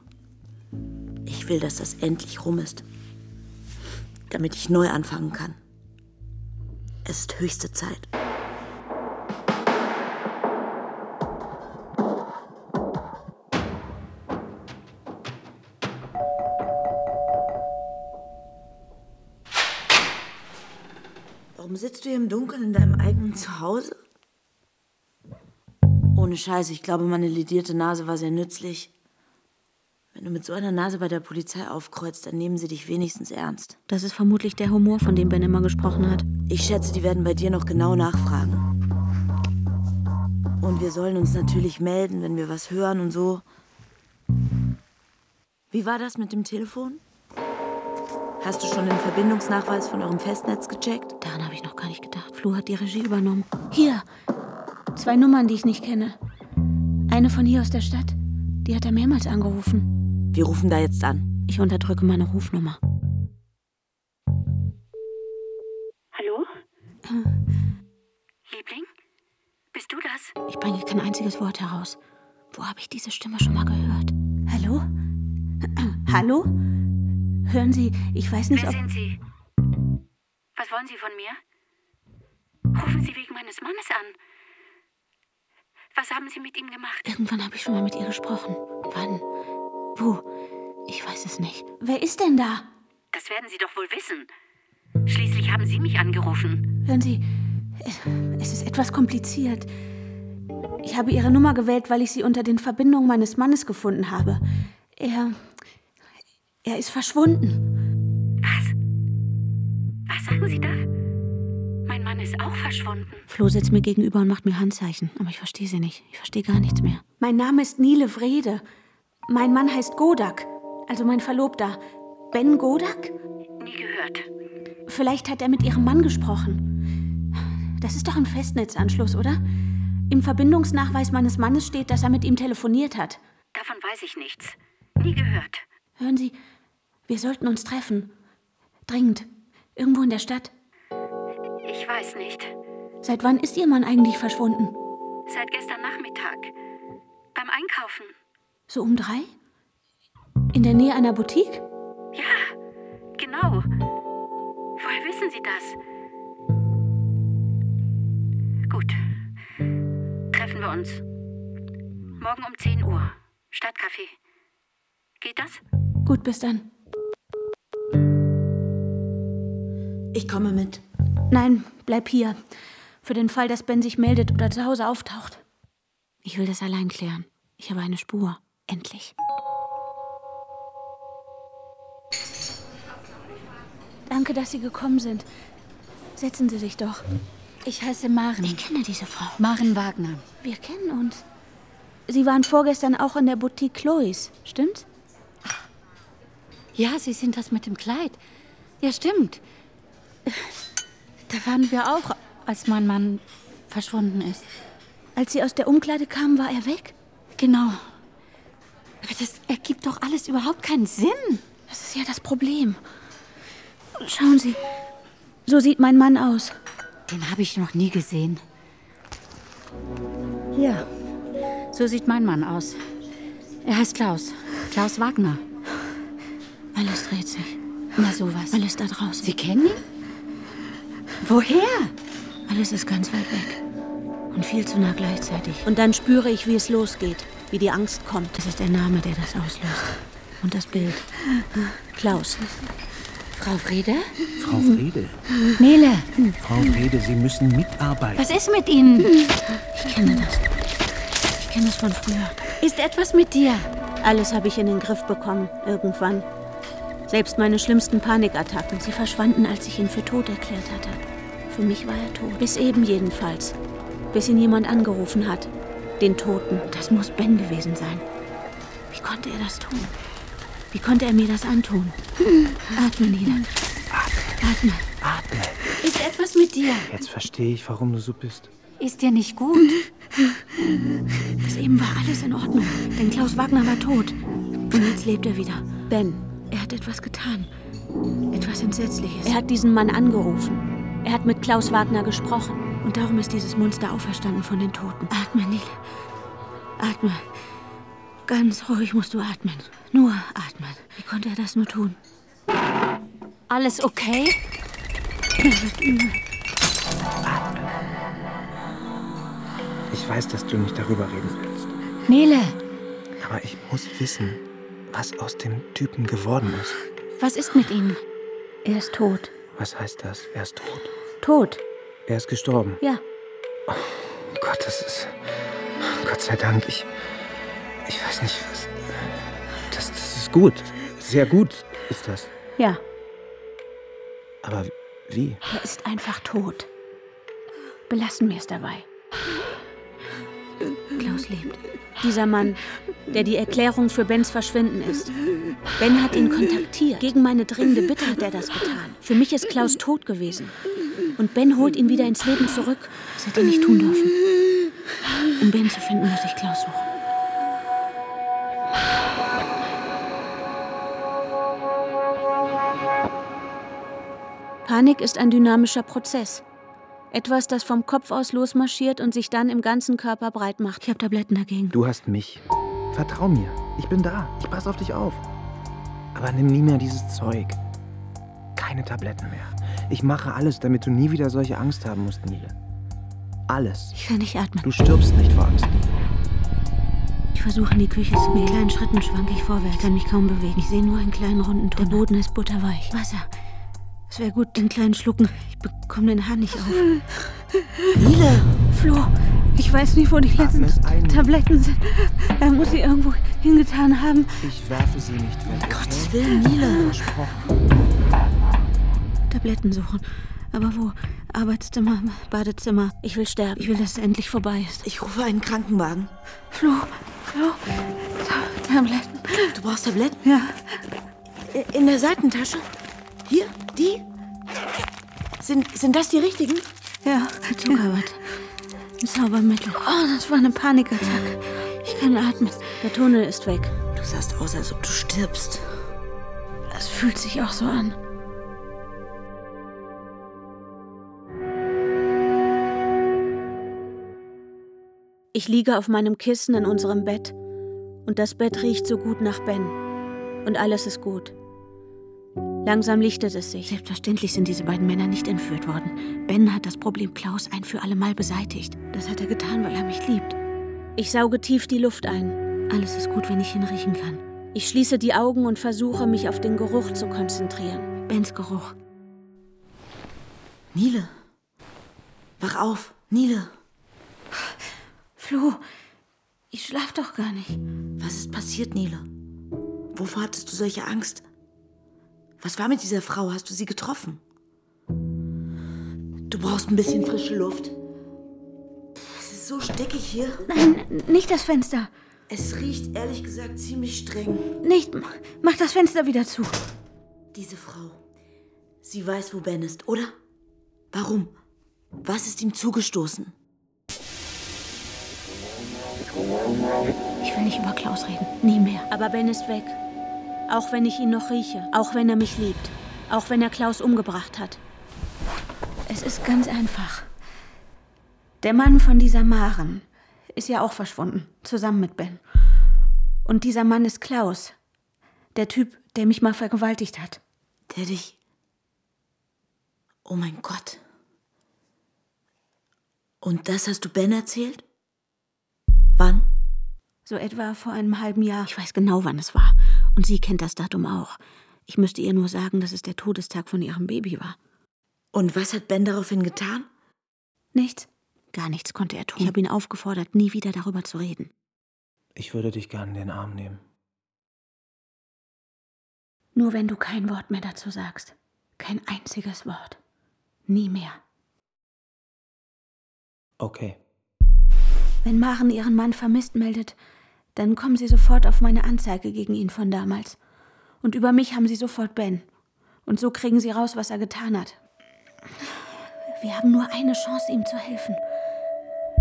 Ich will, dass das endlich rum ist. Damit ich neu anfangen kann. Es ist höchste Zeit. Hier im Dunkeln in deinem eigenen Zuhause? Ohne Scheiß, ich glaube, meine ledierte Nase war sehr nützlich. Wenn du mit so einer Nase bei der Polizei aufkreuzt, dann nehmen sie dich wenigstens ernst. Das ist vermutlich der Humor, von dem Ben immer gesprochen hat. Ich schätze, die werden bei dir noch genau nachfragen. Und wir sollen uns natürlich melden, wenn wir was hören und so. Wie war das mit dem Telefon? Hast du schon den Verbindungsnachweis von eurem Festnetz gecheckt? Daran habe ich noch gar nicht gedacht. Flo hat die Regie übernommen. Hier. Zwei Nummern, die ich nicht kenne. Eine von hier aus der Stadt. Die hat er mehrmals angerufen. Wir rufen da jetzt an. Ich unterdrücke meine Rufnummer. Hallo? Liebling? Bist du das? Ich bringe kein einziges Wort heraus. Wo habe ich diese Stimme schon mal gehört? Hallo? Hallo? Hören Sie, ich weiß nicht, Wer ob... sind Sie? Was wollen Sie von mir? Rufen Sie wegen meines Mannes an. Was haben Sie mit ihm gemacht? Irgendwann habe ich schon mal mit ihr gesprochen. Wann? Wo? Ich weiß es nicht. Wer ist denn da? Das werden Sie doch wohl wissen. Schließlich haben Sie mich angerufen. Hören Sie, es ist etwas kompliziert. Ich habe Ihre Nummer gewählt, weil ich sie unter den Verbindungen meines Mannes gefunden habe. Er. Er ist verschwunden. Was sagen Sie da? Mein Mann ist auch verschwunden. Flo sitzt mir gegenüber und macht mir Handzeichen, aber ich verstehe sie nicht. Ich verstehe gar nichts mehr. Mein Name ist Nile Vrede. Mein Mann heißt Godak, also mein Verlobter. Ben Godak? Nie gehört. Vielleicht hat er mit ihrem Mann gesprochen. Das ist doch ein Festnetzanschluss, oder? Im Verbindungsnachweis meines Mannes steht, dass er mit ihm telefoniert hat. Davon weiß ich nichts. Nie gehört. Hören Sie, wir sollten uns treffen. Dringend. Irgendwo in der Stadt. Ich weiß nicht. Seit wann ist Ihr Mann eigentlich verschwunden? Seit gestern Nachmittag. Beim Einkaufen. So um drei? In der Nähe einer Boutique? Ja, genau. Woher wissen Sie das? Gut. Treffen wir uns. Morgen um 10 Uhr. Stadtcafé. Geht das? Gut, bis dann. Ich komme mit. Nein, bleib hier. Für den Fall, dass Ben sich meldet oder zu Hause auftaucht. Ich will das allein klären. Ich habe eine Spur. Endlich. Danke, dass Sie gekommen sind. Setzen Sie sich doch. Ich heiße Maren. Ich kenne diese Frau. Maren Wagner. Wir kennen uns. Sie waren vorgestern auch in der Boutique Chloes, stimmt's? Ja, Sie sind das mit dem Kleid. Ja, stimmt. Da waren wir auch, als mein Mann verschwunden ist. Als Sie aus der Umkleide kamen, war er weg? Genau. Aber das ergibt doch alles überhaupt keinen Sinn. Das ist ja das Problem. Schauen Sie, so sieht mein Mann aus. Den habe ich noch nie gesehen. Ja, so sieht mein Mann aus. Er heißt Klaus. Klaus Wagner. Alles dreht sich. Na sowas. Alles da draußen. Sie kennen ihn? Woher? Alles ist ganz weit weg. Und viel zu nah gleichzeitig. Und dann spüre ich, wie es losgeht. Wie die Angst kommt. Das ist der Name, der das auslöst. Und das Bild. Klaus. Frau Friede? Frau Friede. Nele. Frau Friede, Sie müssen mitarbeiten. Was ist mit Ihnen? Ich kenne das. Ich kenne das von früher. Ist etwas mit dir? Alles habe ich in den Griff bekommen. Irgendwann. Selbst meine schlimmsten Panikattacken. Sie verschwanden, als ich ihn für tot erklärt hatte. Für mich war er tot. Bis eben jedenfalls. Bis ihn jemand angerufen hat. Den Toten. Das muss Ben gewesen sein. Wie konnte er das tun? Wie konnte er mir das antun? Atme, Nina. Atme. Atme. Ist etwas mit dir? Jetzt verstehe ich, warum du so bist. Ist dir nicht gut? Bis eben war alles in Ordnung. Denn Klaus Wagner war tot. Und jetzt lebt er wieder. Ben, er hat etwas getan. Etwas Entsetzliches. Er hat diesen Mann angerufen. Er hat mit Klaus Wagner gesprochen. Und darum ist dieses Monster auferstanden von den Toten. Atme, Nele. Atme. Ganz ruhig musst du atmen. Nur atmen. Wie konnte er das nur tun? Alles okay? Er wird übel. Ich weiß, dass du nicht darüber reden willst. Nele, Aber ich muss wissen, was aus dem Typen geworden ist. was ist mit ihm? Er ist tot. Was heißt das? Er ist tot. Tot. Er ist gestorben. Ja. Oh Gott, das ist. Gott sei Dank. Ich. Ich weiß nicht, was. Das, das ist gut. Sehr gut ist das. Ja. Aber wie? Er ist einfach tot. Belassen wir es dabei. Klaus lebt. Dieser Mann, der die Erklärung für Bens Verschwinden ist. Ben hat ihn kontaktiert. Gegen meine dringende Bitte hat er das getan. Für mich ist Klaus tot gewesen. Und Ben holt ihn wieder ins Leben zurück. Das hätte er nicht tun dürfen. Um Ben zu finden, muss ich Klaus suchen. Panik ist ein dynamischer Prozess. Etwas, das vom Kopf aus losmarschiert und sich dann im ganzen Körper breit macht. Ich habe Tabletten dagegen. Du hast mich. Vertrau mir. Ich bin da. Ich passe auf dich auf. Aber nimm nie mehr dieses Zeug. Keine Tabletten mehr. Ich mache alles, damit du nie wieder solche Angst haben musst, Nile. Alles. Ich kann nicht atmen. Du stirbst nicht vor Angst, Nile. Ich versuche in die Küche zu gehen. Mit kleinen Schritten schwanke ich vorwärts. Ich kann mich kaum bewegen. Ich sehe nur einen kleinen runden Tunnel. Der Boden ist butterweich. Wasser. Es wäre gut, in kleinen Schlucken. Ich bekomme den Hahn nicht auf. Nile! Flo, ich weiß nicht, wo die letzten. Tabletten sind. Er muss sie irgendwo hingetan haben. Ich werfe sie nicht weg. Gottes Willen, Nile! Versprochen. Tabletten suchen. Aber wo? Arbeitszimmer, Badezimmer. Ich will sterben. Ich will, dass es endlich vorbei ist. Ich rufe einen Krankenwagen. Flo, Flo. Ta Tabletten. Du brauchst Tabletten? Ja. In der Seitentasche? Hier? Die? Sind, sind das die richtigen? Ja, Zuckerwatte. Ein Zaubermittel. Oh, das war eine Panikattacke. Ich kann atmen. Der Tunnel ist weg. Du sahst aus, als ob du stirbst. Es fühlt sich auch so an. Ich liege auf meinem Kissen in unserem Bett und das Bett riecht so gut nach Ben. Und alles ist gut. Langsam lichtet es sich. Selbstverständlich sind diese beiden Männer nicht entführt worden. Ben hat das Problem Klaus ein für alle Mal beseitigt. Das hat er getan, weil er mich liebt. Ich sauge tief die Luft ein. Alles ist gut, wenn ich ihn riechen kann. Ich schließe die Augen und versuche, mich auf den Geruch zu konzentrieren. Bens Geruch. Nile! Wach auf! Nile! Flo, Ich schlaf doch gar nicht. Was ist passiert, Nele? Wovor hattest du solche Angst? Was war mit dieser Frau? Hast du sie getroffen? Du brauchst ein bisschen frische Luft. Es ist so stickig hier. Nein, nicht das Fenster. Es riecht ehrlich gesagt ziemlich streng. Nicht. Mach das Fenster wieder zu. Diese Frau. Sie weiß, wo Ben ist, oder? Warum? Was ist ihm zugestoßen? Ich will nicht über Klaus reden. Nie mehr. Aber Ben ist weg. Auch wenn ich ihn noch rieche. Auch wenn er mich liebt. Auch wenn er Klaus umgebracht hat. Es ist ganz einfach. Der Mann von dieser Maren ist ja auch verschwunden. Zusammen mit Ben. Und dieser Mann ist Klaus. Der Typ, der mich mal vergewaltigt hat. Der dich. Oh mein Gott. Und das hast du Ben erzählt? Wann? So etwa vor einem halben Jahr. Ich weiß genau, wann es war. Und sie kennt das Datum auch. Ich müsste ihr nur sagen, dass es der Todestag von ihrem Baby war. Und was hat Ben daraufhin getan? Nichts. Gar nichts konnte er tun. Ich habe ihn aufgefordert, nie wieder darüber zu reden. Ich würde dich gern in den Arm nehmen. Nur wenn du kein Wort mehr dazu sagst. Kein einziges Wort. Nie mehr. Okay. Wenn Maren ihren Mann vermisst meldet, dann kommen sie sofort auf meine Anzeige gegen ihn von damals. Und über mich haben sie sofort Ben. Und so kriegen sie raus, was er getan hat. Wir haben nur eine Chance, ihm zu helfen.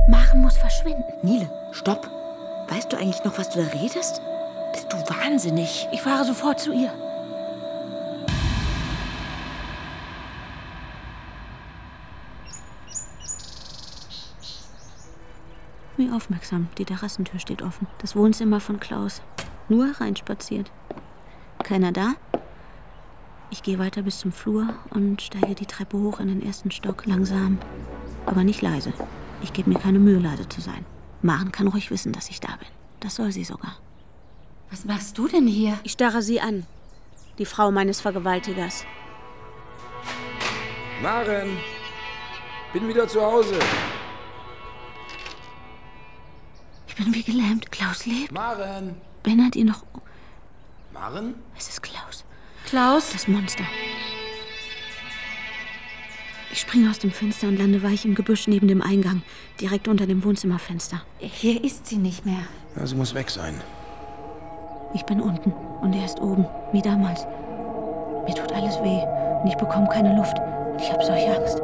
Maren muss verschwinden. Nile, stopp. Weißt du eigentlich noch, was du da redest? Bist du wahnsinnig? Ich fahre sofort zu ihr. Wie aufmerksam. Die Terrassentür steht offen. Das Wohnzimmer von Klaus. Nur reinspaziert. Keiner da? Ich gehe weiter bis zum Flur und steige die Treppe hoch in den ersten Stock. Langsam, aber nicht leise. Ich gebe mir keine Mühe, leise zu sein. Maren kann ruhig wissen, dass ich da bin. Das soll sie sogar. Was machst du denn hier? Ich starre sie an. Die Frau meines Vergewaltigers. Maren, bin wieder zu Hause. Ich bin wie gelähmt. Klaus lebt. Maren. Ben hat ihn noch. Maren? Es ist Klaus. Klaus? Das Monster. Ich springe aus dem Fenster und lande weich im Gebüsch neben dem Eingang, direkt unter dem Wohnzimmerfenster. Hier ist sie nicht mehr. Ja, sie muss weg sein. Ich bin unten und er ist oben, wie damals. Mir tut alles weh und ich bekomme keine Luft. Ich habe solche Angst.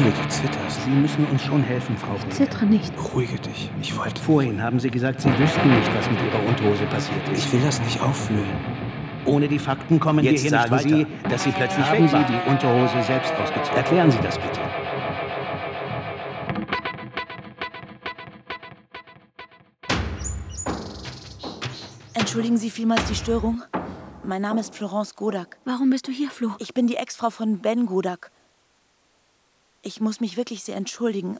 Nele, du zitterst. Sie müssen uns schon helfen, Frau Ich zittere nicht. Beruhige dich. Ich wollte. Vorhin haben Sie gesagt, Sie wüssten nicht, was mit Ihrer Unterhose passiert ist. Ich will das nicht auffühlen. Ohne die Fakten kommen Jetzt wir hier sagen nicht weiter. Sie, dass Sie plötzlich haben weg Sie die Unterhose selbst ausgezogen. Erklären Sie das bitte. Entschuldigen Sie vielmals die Störung. Mein Name ist Florence Godak. Warum bist du hier, Flo? Ich bin die Ex-Frau von Ben Godak. Ich muss mich wirklich sehr entschuldigen.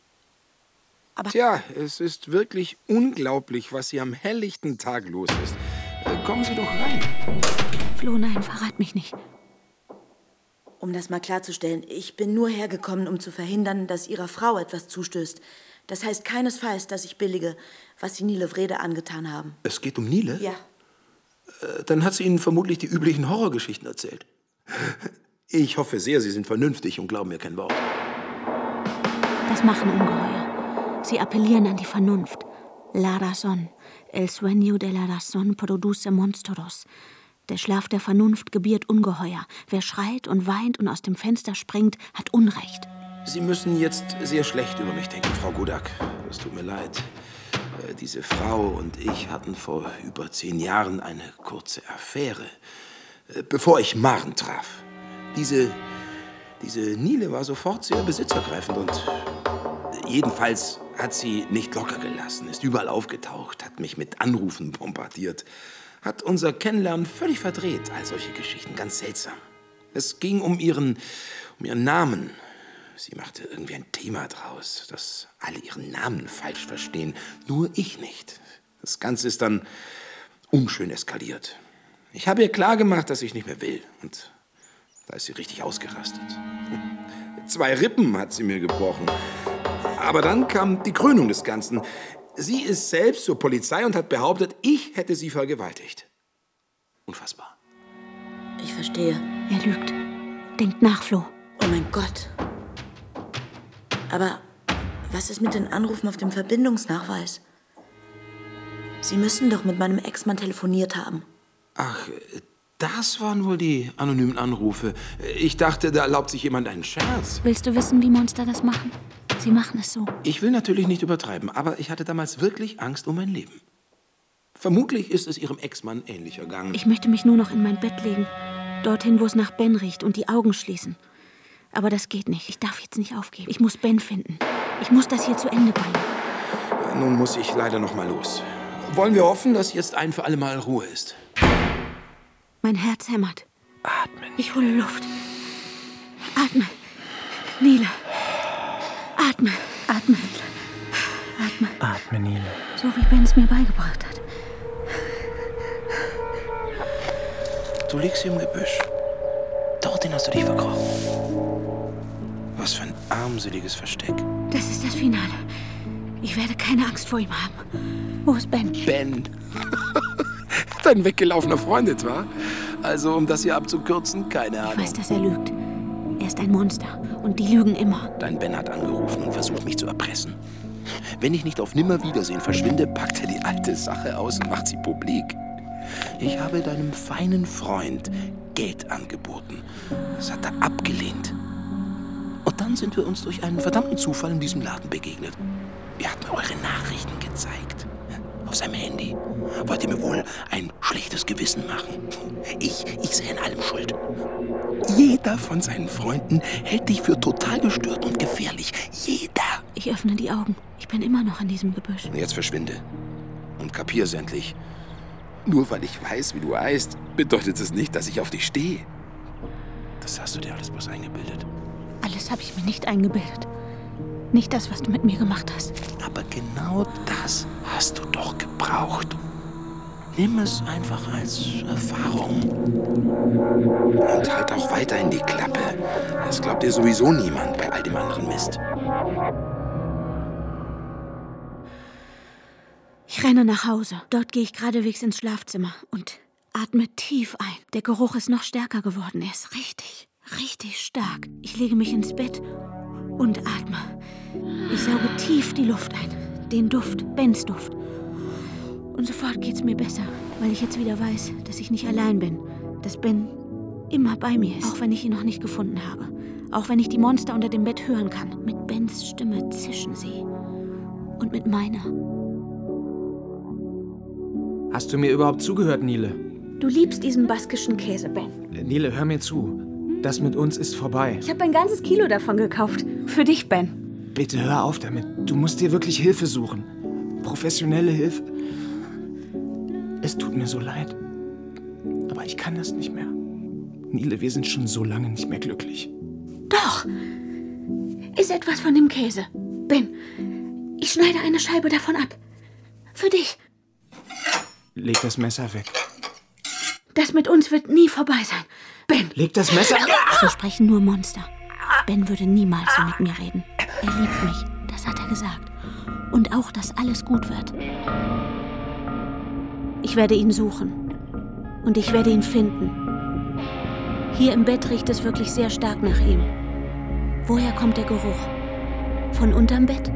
Aber Tja, es ist wirklich unglaublich, was hier am helllichten Tag los ist. Äh, kommen Sie doch rein. Flo, nein, verrat mich nicht. um das mal klarzustellen, ich bin nur hergekommen, um zu verhindern, dass Ihrer Frau etwas zustößt. Das heißt keinesfalls, dass ich billige, was Sie Nile Vrede angetan haben. Es geht um Nile? Ja. Äh, Dann hat sie Ihnen vermutlich die üblichen Horrorgeschichten erzählt. Ich hoffe sehr, Sie sind vernünftig und glauben mir kein Wort. Das machen Ungeheuer. Sie appellieren an die Vernunft. La razón. El sueño de la razón produce monstruos. Der Schlaf der Vernunft gebiert Ungeheuer. Wer schreit und weint und aus dem Fenster springt, hat Unrecht. Sie müssen jetzt sehr schlecht über mich denken, Frau Gudak. Es tut mir leid. Äh, Diese Frau und ich hatten vor über zehn Jahren eine kurze Affäre, äh, bevor ich Maren traf. Diese, diese Nile war sofort sehr besitzergreifend und jedenfalls hat sie nicht locker gelassen, ist überall aufgetaucht, hat mich mit Anrufen bombardiert, hat unser Kennenlernen völlig verdreht, all solche Geschichten, ganz seltsam. Es ging um ihren, um ihren Namen. Sie machte irgendwie ein Thema draus, dass alle ihren Namen falsch verstehen, nur ich nicht. Das Ganze ist dann unschön eskaliert. Ich habe ihr klargemacht, dass ich nicht mehr will. Und da ist sie richtig ausgerastet. Zwei Rippen hat sie mir gebrochen. Aber dann kam die Krönung des Ganzen. Sie ist selbst zur Polizei und hat behauptet, ich hätte sie vergewaltigt. Unfassbar. Ich verstehe. Er lügt. Denkt nach, Flo. Oh mein Gott. Aber was ist mit den Anrufen auf dem Verbindungsnachweis? Sie müssen doch mit meinem Ex-Mann telefoniert haben. Ach, das waren wohl die anonymen Anrufe. Ich dachte, da erlaubt sich jemand einen Scherz. Willst du wissen, wie Monster das machen? Sie machen es so. Ich will natürlich nicht übertreiben, aber ich hatte damals wirklich Angst um mein Leben. Vermutlich ist es ihrem Ex-Mann ähnlich ergangen. Ich möchte mich nur noch in mein Bett legen. Dorthin, wo es nach Ben riecht und die Augen schließen. Aber das geht nicht. Ich darf jetzt nicht aufgeben. Ich muss Ben finden. Ich muss das hier zu Ende bringen. Nun muss ich leider noch mal los. Wollen wir hoffen, dass jetzt ein für alle Mal Ruhe ist? Mein Herz hämmert. Atmen. Ich hole Luft. Atme. Nele. Atme. Atme. Atme. Atme, Nele. So wie Ben es mir beigebracht hat. Du liegst hier im Gebüsch. Dorthin hast du dich verkrochen. Was für ein armseliges Versteck. Das ist das Finale. Ich werde keine Angst vor ihm haben. Wo ist Ben? Ben. Dein weggelaufener Freund etwa? Also, um das hier abzukürzen, keine Ich Ahnung. weiß, dass er lügt. Er ist ein Monster. Und die lügen immer. Dein Ben hat angerufen und versucht, mich zu erpressen. Wenn ich nicht auf Nimmerwiedersehen verschwinde, packt er die alte Sache aus und macht sie publik. Ich habe deinem feinen Freund Geld angeboten. Das hat er abgelehnt. Und dann sind wir uns durch einen verdammten Zufall in diesem Laden begegnet. Er hat mir eure Nachrichten gezeigt. Auf seinem Handy. Wollt ihr mir wohl ein schlechtes Gewissen machen? Ich, ich sehe in allem schuld. Jeder von seinen Freunden hält dich für total gestört und gefährlich. Jeder. Ich öffne die Augen. Ich bin immer noch in diesem Gebüsch. Jetzt verschwinde. Und kapier's endlich. Nur weil ich weiß, wie du heißt, bedeutet es nicht, dass ich auf dich stehe. Das hast du dir alles bloß eingebildet. Alles habe ich mir nicht eingebildet. Nicht das, was du mit mir gemacht hast. Aber genau das hast du doch gebraucht. Nimm es einfach als Erfahrung. Und halt auch weiterhin die Klappe. Das glaubt dir sowieso niemand bei all dem anderen Mist. Ich renne nach Hause. Dort gehe ich geradewegs ins Schlafzimmer und atme tief ein. Der Geruch ist noch stärker geworden. Er ist richtig, richtig stark. Ich lege mich ins Bett und atme. Ich sauge tief die Luft ein. Den Duft, Bens Duft. Und sofort geht's mir besser, weil ich jetzt wieder weiß, dass ich nicht allein bin. Dass Ben immer bei mir ist, auch wenn ich ihn noch nicht gefunden habe. Auch wenn ich die Monster unter dem Bett hören kann. Mit Bens Stimme zischen sie. Und mit meiner. Hast du mir überhaupt zugehört, Nile? Du liebst diesen baskischen Käse, Ben. Nile, hör mir zu. Das mit uns ist vorbei. Ich habe ein ganzes Kilo davon gekauft. Für dich, Ben. Bitte hör auf damit. Du musst dir wirklich Hilfe suchen. Professionelle Hilfe. Es tut mir so leid. Aber ich kann das nicht mehr. Nile, wir sind schon so lange nicht mehr glücklich. Doch. Ist etwas von dem Käse. Ben, ich schneide eine Scheibe davon ab. Für dich. Leg das Messer weg. Das mit uns wird nie vorbei sein. Ben. Leg das Messer. So sprechen nur Monster. Ben würde niemals so mit mir reden. Er liebt mich. Das hat er gesagt. Und auch, dass alles gut wird. Ich werde ihn suchen. Und ich werde ihn finden. Hier im Bett riecht es wirklich sehr stark nach ihm. Woher kommt der Geruch? Von unterm Bett?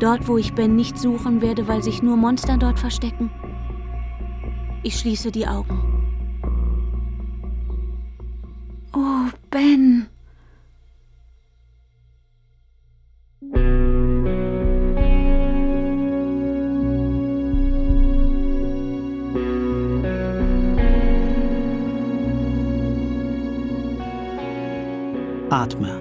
Dort, wo ich Ben nicht suchen werde, weil sich nur Monster dort verstecken? Ich schließe die Augen. Oh, Ben. Atme.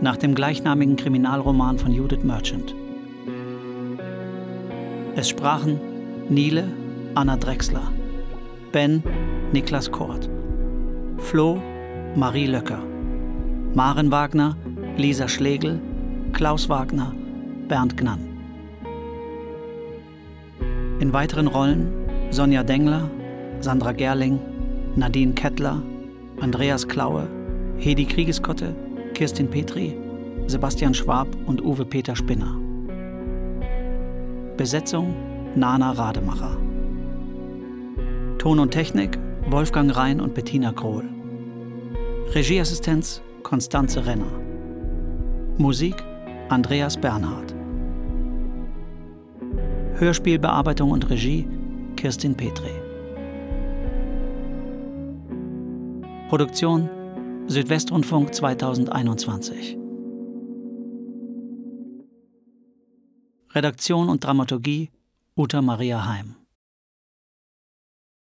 Nach dem gleichnamigen Kriminalroman von Judith Merchant. Es sprachen Nile, Anna Drexler, Ben, Niklas Kort, Flo, Marie Löcker, Maren Wagner, Lisa Schlegel, Klaus Wagner, Bernd Gnann. In weiteren Rollen Sonja Dengler, Sandra Gerling, Nadine Kettler, Andreas Klaue, Hedi Kriegeskotte, Kirstin Petri, Sebastian Schwab und Uwe Peter Spinner. Besetzung Nana Rademacher. Ton und Technik Wolfgang Rhein und Bettina Krohl. Regieassistenz Konstanze Renner. Musik Andreas Bernhard. Hörspielbearbeitung und Regie Kirstin Petri. Produktion Südwestrundfunk 2021. Redaktion und Dramaturgie Uta Maria Heim.